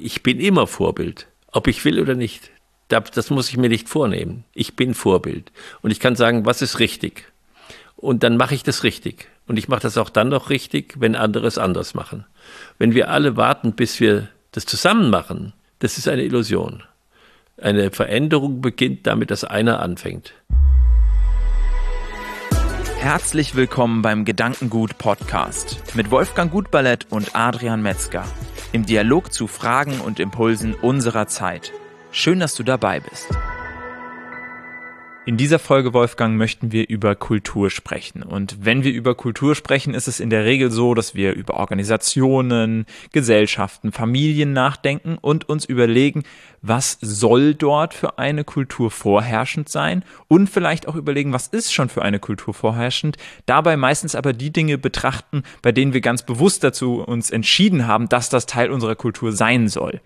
Ich bin immer Vorbild, ob ich will oder nicht. Das muss ich mir nicht vornehmen. Ich bin Vorbild. Und ich kann sagen, was ist richtig. Und dann mache ich das richtig. Und ich mache das auch dann noch richtig, wenn andere es anders machen. Wenn wir alle warten, bis wir das zusammen machen, das ist eine Illusion. Eine Veränderung beginnt damit, dass einer anfängt. Herzlich willkommen beim Gedankengut Podcast mit Wolfgang Gutballett und Adrian Metzger im Dialog zu Fragen und Impulsen unserer Zeit. Schön, dass du dabei bist. In dieser Folge, Wolfgang, möchten wir über Kultur sprechen. Und wenn wir über Kultur sprechen, ist es in der Regel so, dass wir über Organisationen, Gesellschaften, Familien nachdenken und uns überlegen, was soll dort für eine Kultur vorherrschend sein und vielleicht auch überlegen, was ist schon für eine Kultur vorherrschend. Dabei meistens aber die Dinge betrachten, bei denen wir ganz bewusst dazu uns entschieden haben, dass das Teil unserer Kultur sein soll.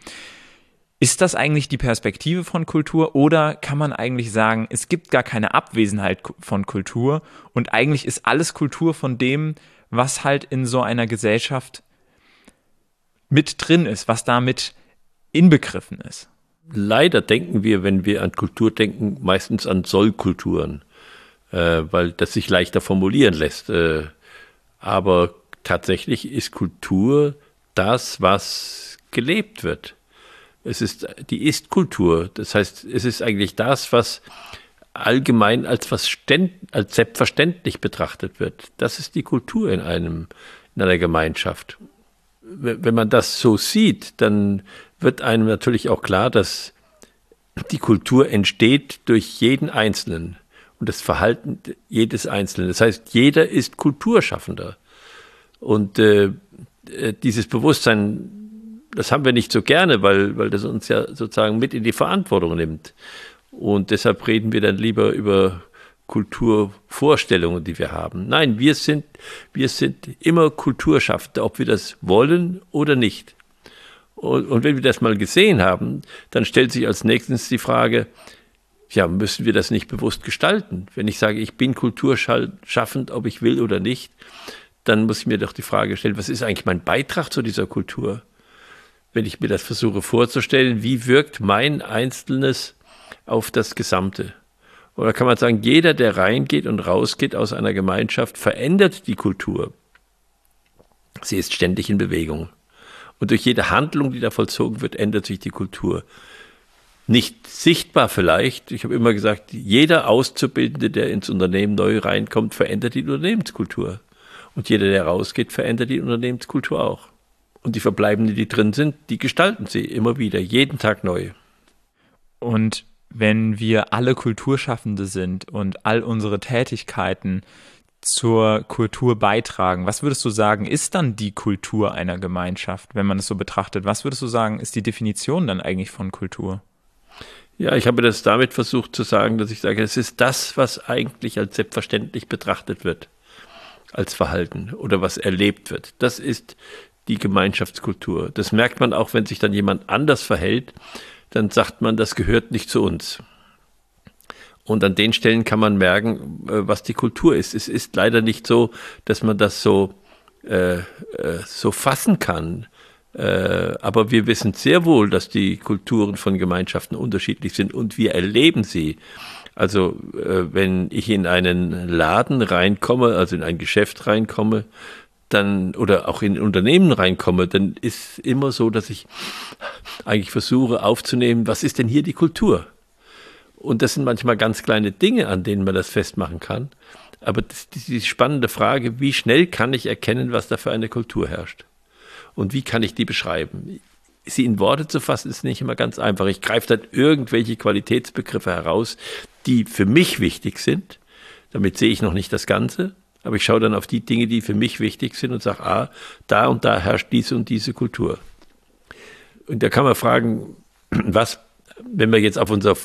Ist das eigentlich die Perspektive von Kultur oder kann man eigentlich sagen, es gibt gar keine Abwesenheit von Kultur und eigentlich ist alles Kultur von dem, was halt in so einer Gesellschaft mit drin ist, was damit inbegriffen ist? Leider denken wir, wenn wir an Kultur denken, meistens an Sollkulturen, äh, weil das sich leichter formulieren lässt. Äh, aber tatsächlich ist Kultur das, was gelebt wird. Es ist die Ist-Kultur. Das heißt, es ist eigentlich das, was allgemein als, was als selbstverständlich betrachtet wird. Das ist die Kultur in einem, in einer Gemeinschaft. Wenn man das so sieht, dann wird einem natürlich auch klar, dass die Kultur entsteht durch jeden Einzelnen und das Verhalten jedes Einzelnen. Das heißt, jeder ist Kulturschaffender. Und äh, äh dieses Bewusstsein das haben wir nicht so gerne, weil, weil das uns ja sozusagen mit in die Verantwortung nimmt. Und deshalb reden wir dann lieber über Kulturvorstellungen, die wir haben. Nein, wir sind, wir sind immer Kulturschaffende, ob wir das wollen oder nicht. Und, und wenn wir das mal gesehen haben, dann stellt sich als nächstes die Frage, ja, müssen wir das nicht bewusst gestalten? Wenn ich sage, ich bin kulturschaffend, ob ich will oder nicht, dann muss ich mir doch die Frage stellen, was ist eigentlich mein Beitrag zu dieser Kultur? Wenn ich mir das versuche vorzustellen, wie wirkt mein Einzelnes auf das Gesamte? Oder kann man sagen, jeder, der reingeht und rausgeht aus einer Gemeinschaft, verändert die Kultur. Sie ist ständig in Bewegung. Und durch jede Handlung, die da vollzogen wird, ändert sich die Kultur. Nicht sichtbar vielleicht. Ich habe immer gesagt, jeder Auszubildende, der ins Unternehmen neu reinkommt, verändert die Unternehmenskultur. Und jeder, der rausgeht, verändert die Unternehmenskultur auch. Und die Verbleibenden, die drin sind, die gestalten sie immer wieder, jeden Tag neu. Und wenn wir alle Kulturschaffende sind und all unsere Tätigkeiten zur Kultur beitragen, was würdest du sagen, ist dann die Kultur einer Gemeinschaft, wenn man es so betrachtet? Was würdest du sagen, ist die Definition dann eigentlich von Kultur? Ja, ich habe das damit versucht zu sagen, dass ich sage, es ist das, was eigentlich als selbstverständlich betrachtet wird, als Verhalten oder was erlebt wird. Das ist die Gemeinschaftskultur. Das merkt man auch, wenn sich dann jemand anders verhält, dann sagt man, das gehört nicht zu uns. Und an den Stellen kann man merken, äh, was die Kultur ist. Es ist leider nicht so, dass man das so, äh, äh, so fassen kann. Äh, aber wir wissen sehr wohl, dass die Kulturen von Gemeinschaften unterschiedlich sind und wir erleben sie. Also äh, wenn ich in einen Laden reinkomme, also in ein Geschäft reinkomme, dann oder auch in Unternehmen reinkomme, dann ist immer so, dass ich eigentlich versuche aufzunehmen, was ist denn hier die Kultur? Und das sind manchmal ganz kleine Dinge, an denen man das festmachen kann. Aber das, die spannende Frage, wie schnell kann ich erkennen, was da für eine Kultur herrscht? Und wie kann ich die beschreiben? Sie in Worte zu fassen, ist nicht immer ganz einfach. Ich greife dann irgendwelche Qualitätsbegriffe heraus, die für mich wichtig sind. Damit sehe ich noch nicht das Ganze. Aber ich schaue dann auf die Dinge, die für mich wichtig sind und sage, ah, da und da herrscht diese und diese Kultur. Und da kann man fragen, was, wenn wir jetzt auf unser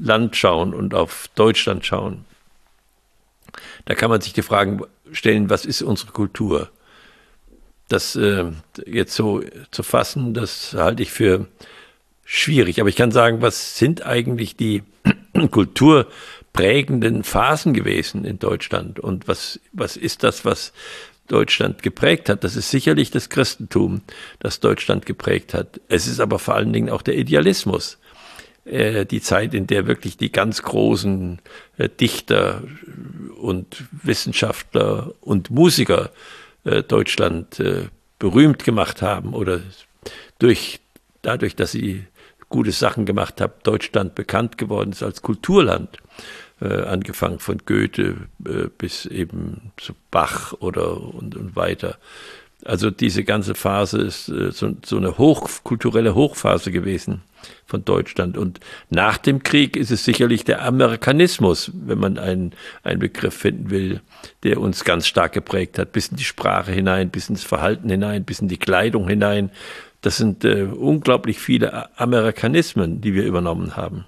Land schauen und auf Deutschland schauen, da kann man sich die Fragen stellen, was ist unsere Kultur? Das äh, jetzt so zu fassen, das halte ich für schwierig. Aber ich kann sagen, was sind eigentlich die kulturprägenden Phasen gewesen in Deutschland? Und was, was ist das, was Deutschland geprägt hat. Das ist sicherlich das Christentum, das Deutschland geprägt hat. Es ist aber vor allen Dingen auch der Idealismus. Äh, die Zeit, in der wirklich die ganz großen äh, Dichter und Wissenschaftler und Musiker äh, Deutschland berühmt gemacht haben oder durch, dadurch, dass sie gute Sachen gemacht haben, Deutschland bekannt geworden ist als Kulturland angefangen von Goethe äh, bis eben zu Bach oder und, und weiter. Also diese ganze Phase ist äh, so, so eine hochkulturelle Hochphase gewesen von Deutschland. Und nach dem Krieg ist es sicherlich der Amerikanismus, wenn man einen, einen Begriff finden will, der uns ganz stark geprägt hat, bis in die Sprache hinein, bis ins Verhalten hinein, bis in die Kleidung hinein. Das sind äh, unglaublich viele Amerikanismen, die wir übernommen haben.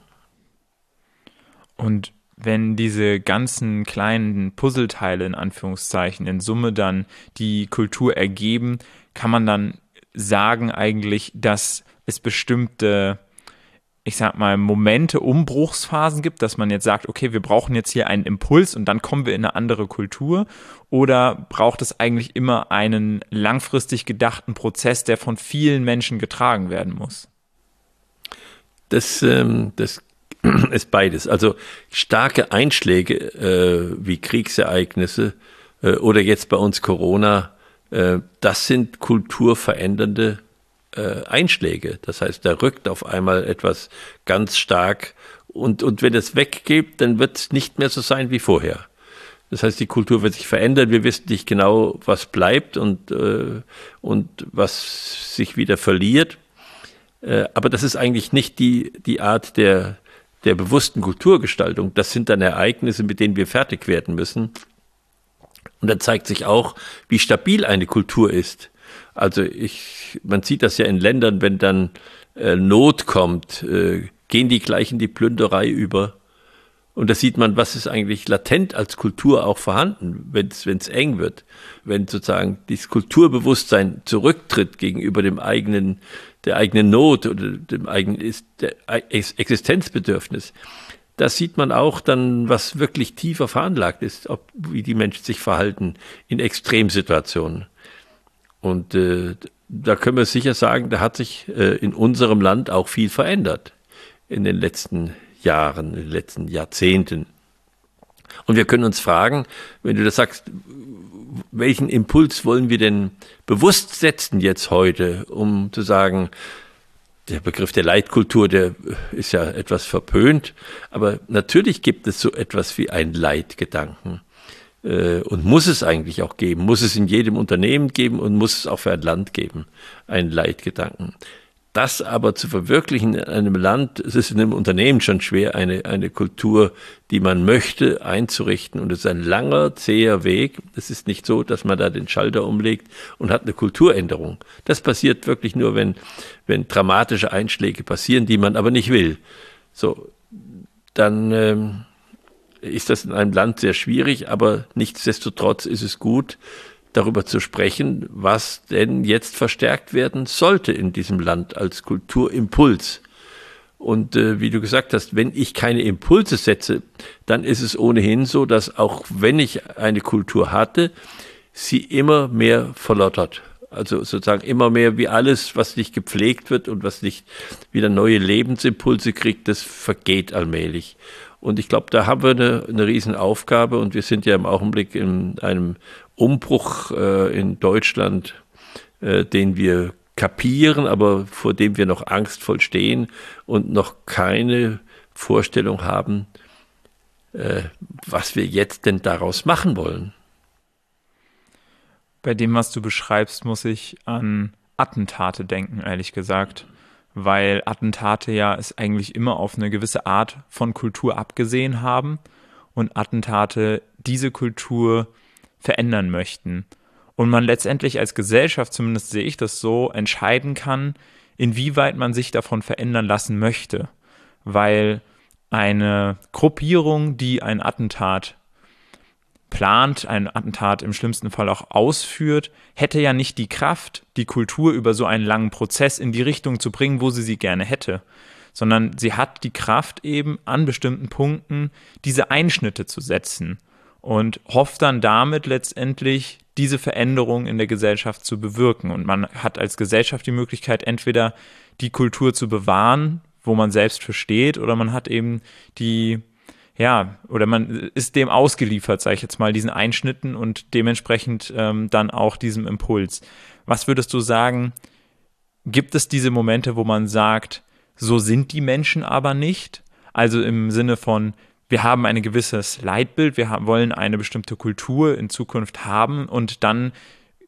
Und wenn diese ganzen kleinen Puzzleteile in Anführungszeichen in Summe dann die Kultur ergeben, kann man dann sagen eigentlich, dass es bestimmte, ich sag mal, Momente, Umbruchsphasen gibt, dass man jetzt sagt, okay, wir brauchen jetzt hier einen Impuls und dann kommen wir in eine andere Kultur? Oder braucht es eigentlich immer einen langfristig gedachten Prozess, der von vielen Menschen getragen werden muss? Das, ähm, das ist beides. Also starke Einschläge äh, wie Kriegsereignisse äh, oder jetzt bei uns Corona, äh, das sind kulturverändernde äh, Einschläge. Das heißt, da rückt auf einmal etwas ganz stark und, und wenn es weggeht, dann wird es nicht mehr so sein wie vorher. Das heißt, die Kultur wird sich verändern. Wir wissen nicht genau, was bleibt und, äh, und was sich wieder verliert. Äh, aber das ist eigentlich nicht die, die Art der, der bewussten Kulturgestaltung, das sind dann Ereignisse, mit denen wir fertig werden müssen. Und dann zeigt sich auch, wie stabil eine Kultur ist. Also ich, man sieht das ja in Ländern, wenn dann äh, Not kommt, äh, gehen die gleich in die Plünderei über. Und da sieht man, was ist eigentlich latent als Kultur auch vorhanden, wenn es eng wird. Wenn sozusagen dieses Kulturbewusstsein zurücktritt gegenüber dem eigenen der eigenen Not oder dem eigenen Existenzbedürfnis. Da sieht man auch dann, was wirklich tiefer veranlagt ist, ob, wie die Menschen sich verhalten in Extremsituationen. Und äh, da können wir sicher sagen, da hat sich äh, in unserem Land auch viel verändert in den letzten Jahren, in den letzten Jahrzehnten. Und wir können uns fragen, wenn du das sagst, welchen Impuls wollen wir denn bewusst setzen jetzt heute, um zu sagen, der Begriff der Leitkultur, der ist ja etwas verpönt, aber natürlich gibt es so etwas wie einen Leitgedanken. Äh, und muss es eigentlich auch geben, muss es in jedem Unternehmen geben und muss es auch für ein Land geben, einen Leitgedanken. Das aber zu verwirklichen in einem Land, es ist in einem Unternehmen schon schwer, eine, eine Kultur, die man möchte, einzurichten. Und es ist ein langer, zäher Weg. Es ist nicht so, dass man da den Schalter umlegt und hat eine Kulturänderung. Das passiert wirklich nur, wenn, wenn dramatische Einschläge passieren, die man aber nicht will. So, dann ähm, ist das in einem Land sehr schwierig, aber nichtsdestotrotz ist es gut, darüber zu sprechen, was denn jetzt verstärkt werden sollte in diesem Land als Kulturimpuls. Und äh, wie du gesagt hast, wenn ich keine Impulse setze, dann ist es ohnehin so, dass auch wenn ich eine Kultur hatte, sie immer mehr verlottert. Also sozusagen immer mehr wie alles, was nicht gepflegt wird und was nicht wieder neue Lebensimpulse kriegt, das vergeht allmählich. Und ich glaube, da haben wir eine, eine Riesenaufgabe und wir sind ja im Augenblick in einem Umbruch äh, in Deutschland, äh, den wir kapieren, aber vor dem wir noch angstvoll stehen und noch keine Vorstellung haben, äh, was wir jetzt denn daraus machen wollen. Bei dem, was du beschreibst, muss ich an Attentate denken, ehrlich gesagt. Weil Attentate ja es eigentlich immer auf eine gewisse Art von Kultur abgesehen haben und Attentate diese Kultur verändern möchten. Und man letztendlich als Gesellschaft, zumindest sehe ich das so, entscheiden kann, inwieweit man sich davon verändern lassen möchte. Weil eine Gruppierung, die ein Attentat plant, ein Attentat im schlimmsten Fall auch ausführt, hätte ja nicht die Kraft, die Kultur über so einen langen Prozess in die Richtung zu bringen, wo sie sie gerne hätte, sondern sie hat die Kraft eben an bestimmten Punkten diese Einschnitte zu setzen und hofft dann damit letztendlich diese Veränderung in der Gesellschaft zu bewirken. Und man hat als Gesellschaft die Möglichkeit, entweder die Kultur zu bewahren, wo man selbst versteht, oder man hat eben die, ja, oder man ist dem ausgeliefert, sage ich jetzt mal, diesen Einschnitten und dementsprechend ähm, dann auch diesem Impuls. Was würdest du sagen, gibt es diese Momente, wo man sagt, so sind die Menschen aber nicht? Also im Sinne von, wir haben ein gewisses Leitbild, wir haben, wollen eine bestimmte Kultur in Zukunft haben und dann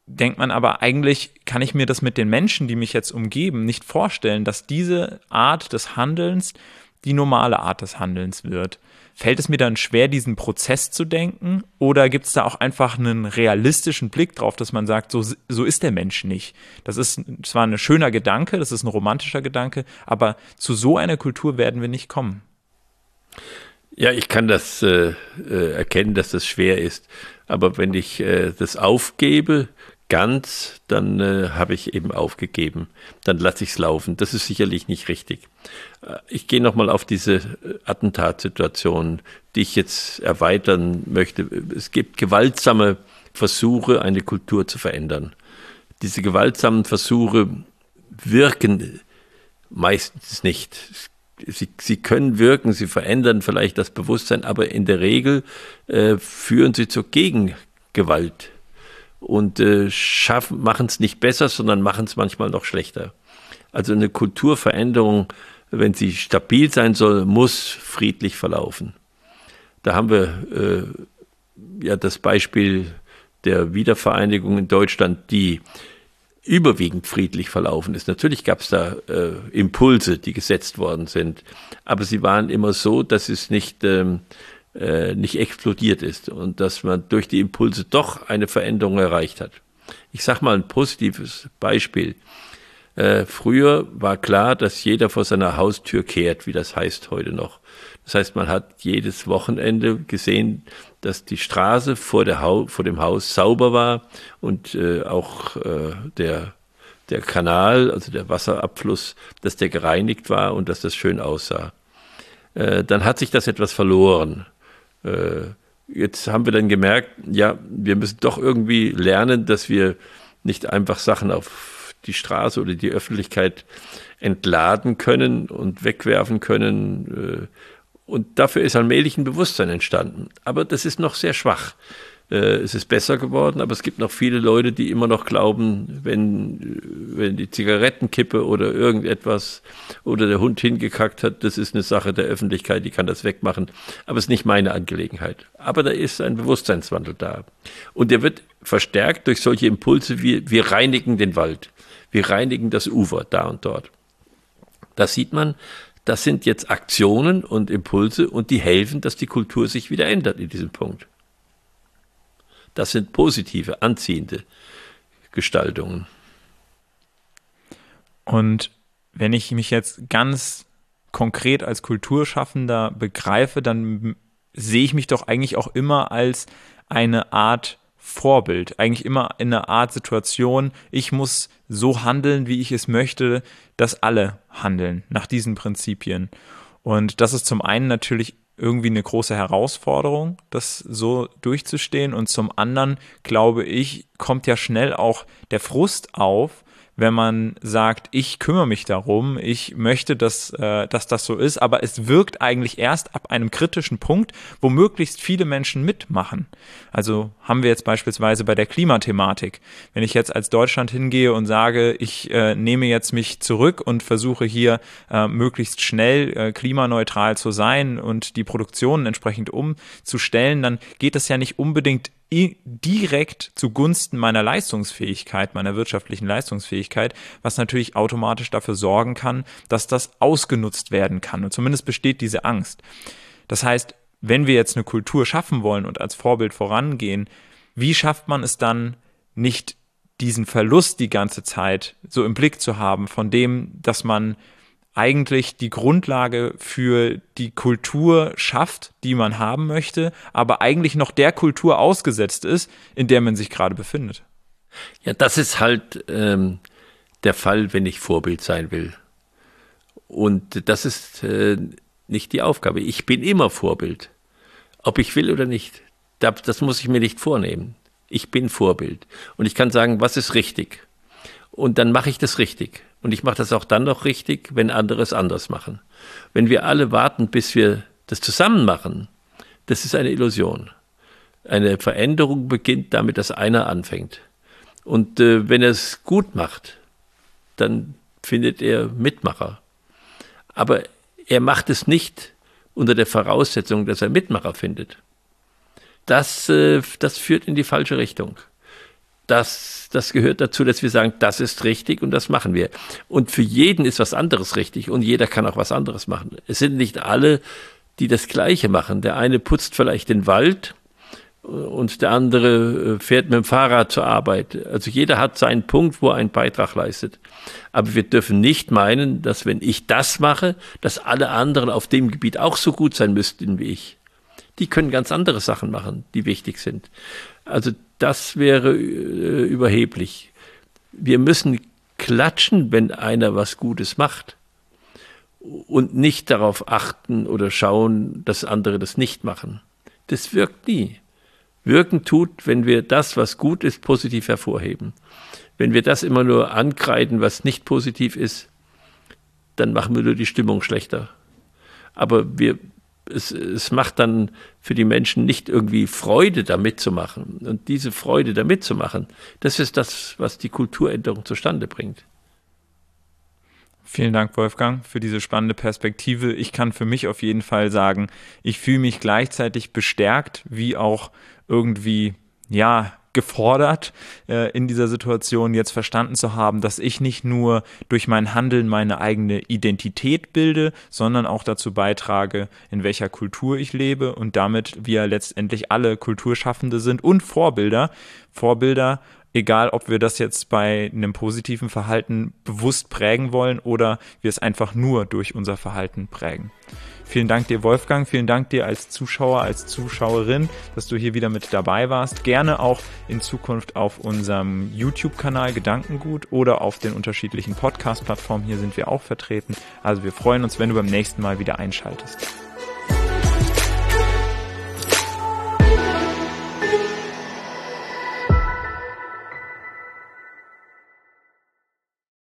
denkt man aber eigentlich, kann ich mir das mit den Menschen, die mich jetzt umgeben, nicht vorstellen, dass diese Art des Handelns die normale Art des Handelns wird. Fällt es mir dann schwer, diesen Prozess zu denken? Oder gibt es da auch einfach einen realistischen Blick drauf, dass man sagt, so, so ist der Mensch nicht? Das ist zwar ein schöner Gedanke, das ist ein romantischer Gedanke, aber zu so einer Kultur werden wir nicht kommen. Ja, ich kann das äh, äh, erkennen, dass das schwer ist. Aber wenn ich äh, das aufgebe, ganz, dann äh, habe ich eben aufgegeben. Dann lasse ich es laufen. Das ist sicherlich nicht richtig. Äh, ich gehe nochmal auf diese äh, Attentatssituation, die ich jetzt erweitern möchte. Es gibt gewaltsame Versuche, eine Kultur zu verändern. Diese gewaltsamen Versuche wirken meistens nicht. Es sie, sie können wirken, sie verändern vielleicht das Bewusstsein, aber in der Regel äh, führen sie zur Gegengewalt und äh, machen es nicht besser, sondern machen es manchmal noch schlechter. Also eine Kulturveränderung, wenn sie stabil sein soll, muss friedlich verlaufen. Da haben wir äh, ja das Beispiel der Wiedervereinigung in Deutschland, die überwiegend friedlich verlaufen ist. Natürlich gab es da äh, Impulse, die gesetzt worden sind, aber sie waren immer so, dass es nicht, ähm, äh, nicht explodiert ist und dass man durch die Impulse doch eine Veränderung erreicht hat. Ich sage mal ein positives Beispiel. Äh, früher war klar, dass jeder vor seiner Haustür kehrt, wie das heißt heute noch. Das heißt, man hat jedes Wochenende gesehen, dass die Straße vor, der ha vor dem Haus sauber war und äh, auch äh, der, der Kanal, also der Wasserabfluss, dass der gereinigt war und dass das schön aussah. Äh, dann hat sich das etwas verloren. Äh, jetzt haben wir dann gemerkt, ja, wir müssen doch irgendwie lernen, dass wir nicht einfach Sachen auf die Straße oder die Öffentlichkeit entladen können und wegwerfen können, äh, und dafür ist allmählich ein Bewusstsein entstanden. Aber das ist noch sehr schwach. Äh, es ist besser geworden, aber es gibt noch viele Leute, die immer noch glauben, wenn, wenn die Zigarettenkippe oder irgendetwas oder der Hund hingekackt hat, das ist eine Sache der Öffentlichkeit, die kann das wegmachen. Aber es ist nicht meine Angelegenheit. Aber da ist ein Bewusstseinswandel da. Und der wird verstärkt durch solche Impulse wie wir reinigen den Wald. Wir reinigen das Ufer da und dort. Da sieht man, das sind jetzt Aktionen und Impulse und die helfen, dass die Kultur sich wieder ändert in diesem Punkt. Das sind positive, anziehende Gestaltungen. Und wenn ich mich jetzt ganz konkret als Kulturschaffender begreife, dann sehe ich mich doch eigentlich auch immer als eine Art Vorbild, eigentlich immer in einer Art Situation, ich muss so handeln, wie ich es möchte, dass alle handeln nach diesen Prinzipien. Und das ist zum einen natürlich irgendwie eine große Herausforderung, das so durchzustehen. Und zum anderen, glaube ich, kommt ja schnell auch der Frust auf, wenn man sagt, ich kümmere mich darum, ich möchte, dass, äh, dass das so ist, aber es wirkt eigentlich erst ab einem kritischen Punkt, wo möglichst viele Menschen mitmachen. Also haben wir jetzt beispielsweise bei der Klimathematik. Wenn ich jetzt als Deutschland hingehe und sage, ich äh, nehme jetzt mich zurück und versuche hier äh, möglichst schnell äh, klimaneutral zu sein und die Produktion entsprechend umzustellen, dann geht es ja nicht unbedingt direkt zugunsten meiner Leistungsfähigkeit, meiner wirtschaftlichen Leistungsfähigkeit, was natürlich automatisch dafür sorgen kann, dass das ausgenutzt werden kann. Und zumindest besteht diese Angst. Das heißt, wenn wir jetzt eine Kultur schaffen wollen und als Vorbild vorangehen, wie schafft man es dann nicht diesen Verlust die ganze Zeit so im Blick zu haben, von dem, dass man eigentlich die Grundlage für die Kultur schafft, die man haben möchte, aber eigentlich noch der Kultur ausgesetzt ist, in der man sich gerade befindet. Ja, das ist halt ähm, der Fall, wenn ich Vorbild sein will. Und das ist äh, nicht die Aufgabe. Ich bin immer Vorbild, ob ich will oder nicht. das muss ich mir nicht vornehmen. Ich bin Vorbild. Und ich kann sagen, was ist richtig. Und dann mache ich das richtig. Und ich mache das auch dann noch richtig, wenn andere es anders machen. Wenn wir alle warten, bis wir das zusammen machen, das ist eine Illusion. Eine Veränderung beginnt damit, dass einer anfängt. Und äh, wenn er es gut macht, dann findet er Mitmacher. Aber er macht es nicht unter der Voraussetzung, dass er Mitmacher findet. Das, äh, das führt in die falsche Richtung. Das, das gehört dazu, dass wir sagen, das ist richtig und das machen wir. Und für jeden ist was anderes richtig und jeder kann auch was anderes machen. Es sind nicht alle, die das Gleiche machen. Der eine putzt vielleicht den Wald und der andere äh, fährt mit dem Fahrrad zur Arbeit. Also jeder hat seinen Punkt, wo er einen Beitrag leistet. Aber wir dürfen nicht meinen, dass wenn ich das mache, dass alle anderen auf dem Gebiet auch so gut sein müssten wie ich. Die können ganz andere Sachen machen, die wichtig sind. Also das wäre äh, überheblich. Wir müssen klatschen, wenn einer was Gutes macht und nicht darauf achten oder schauen, dass andere das nicht machen. Das wirkt nie wirken tut, wenn wir das, was gut ist, positiv hervorheben. Wenn wir das immer nur ankreiden, was nicht positiv ist, dann machen wir nur die Stimmung schlechter. Aber wir, es, es macht dann für die Menschen nicht irgendwie Freude, da mitzumachen. Und diese Freude, da mitzumachen, das ist das, was die Kulturänderung zustande bringt. Vielen Dank, Wolfgang, für diese spannende Perspektive. Ich kann für mich auf jeden Fall sagen, ich fühle mich gleichzeitig bestärkt, wie auch irgendwie, ja, gefordert, äh, in dieser Situation jetzt verstanden zu haben, dass ich nicht nur durch mein Handeln meine eigene Identität bilde, sondern auch dazu beitrage, in welcher Kultur ich lebe und damit wir letztendlich alle Kulturschaffende sind und Vorbilder. Vorbilder egal ob wir das jetzt bei einem positiven Verhalten bewusst prägen wollen oder wir es einfach nur durch unser Verhalten prägen. Vielen Dank dir, Wolfgang. Vielen Dank dir als Zuschauer, als Zuschauerin, dass du hier wieder mit dabei warst. Gerne auch in Zukunft auf unserem YouTube-Kanal Gedankengut oder auf den unterschiedlichen Podcast-Plattformen. Hier sind wir auch vertreten. Also wir freuen uns, wenn du beim nächsten Mal wieder einschaltest.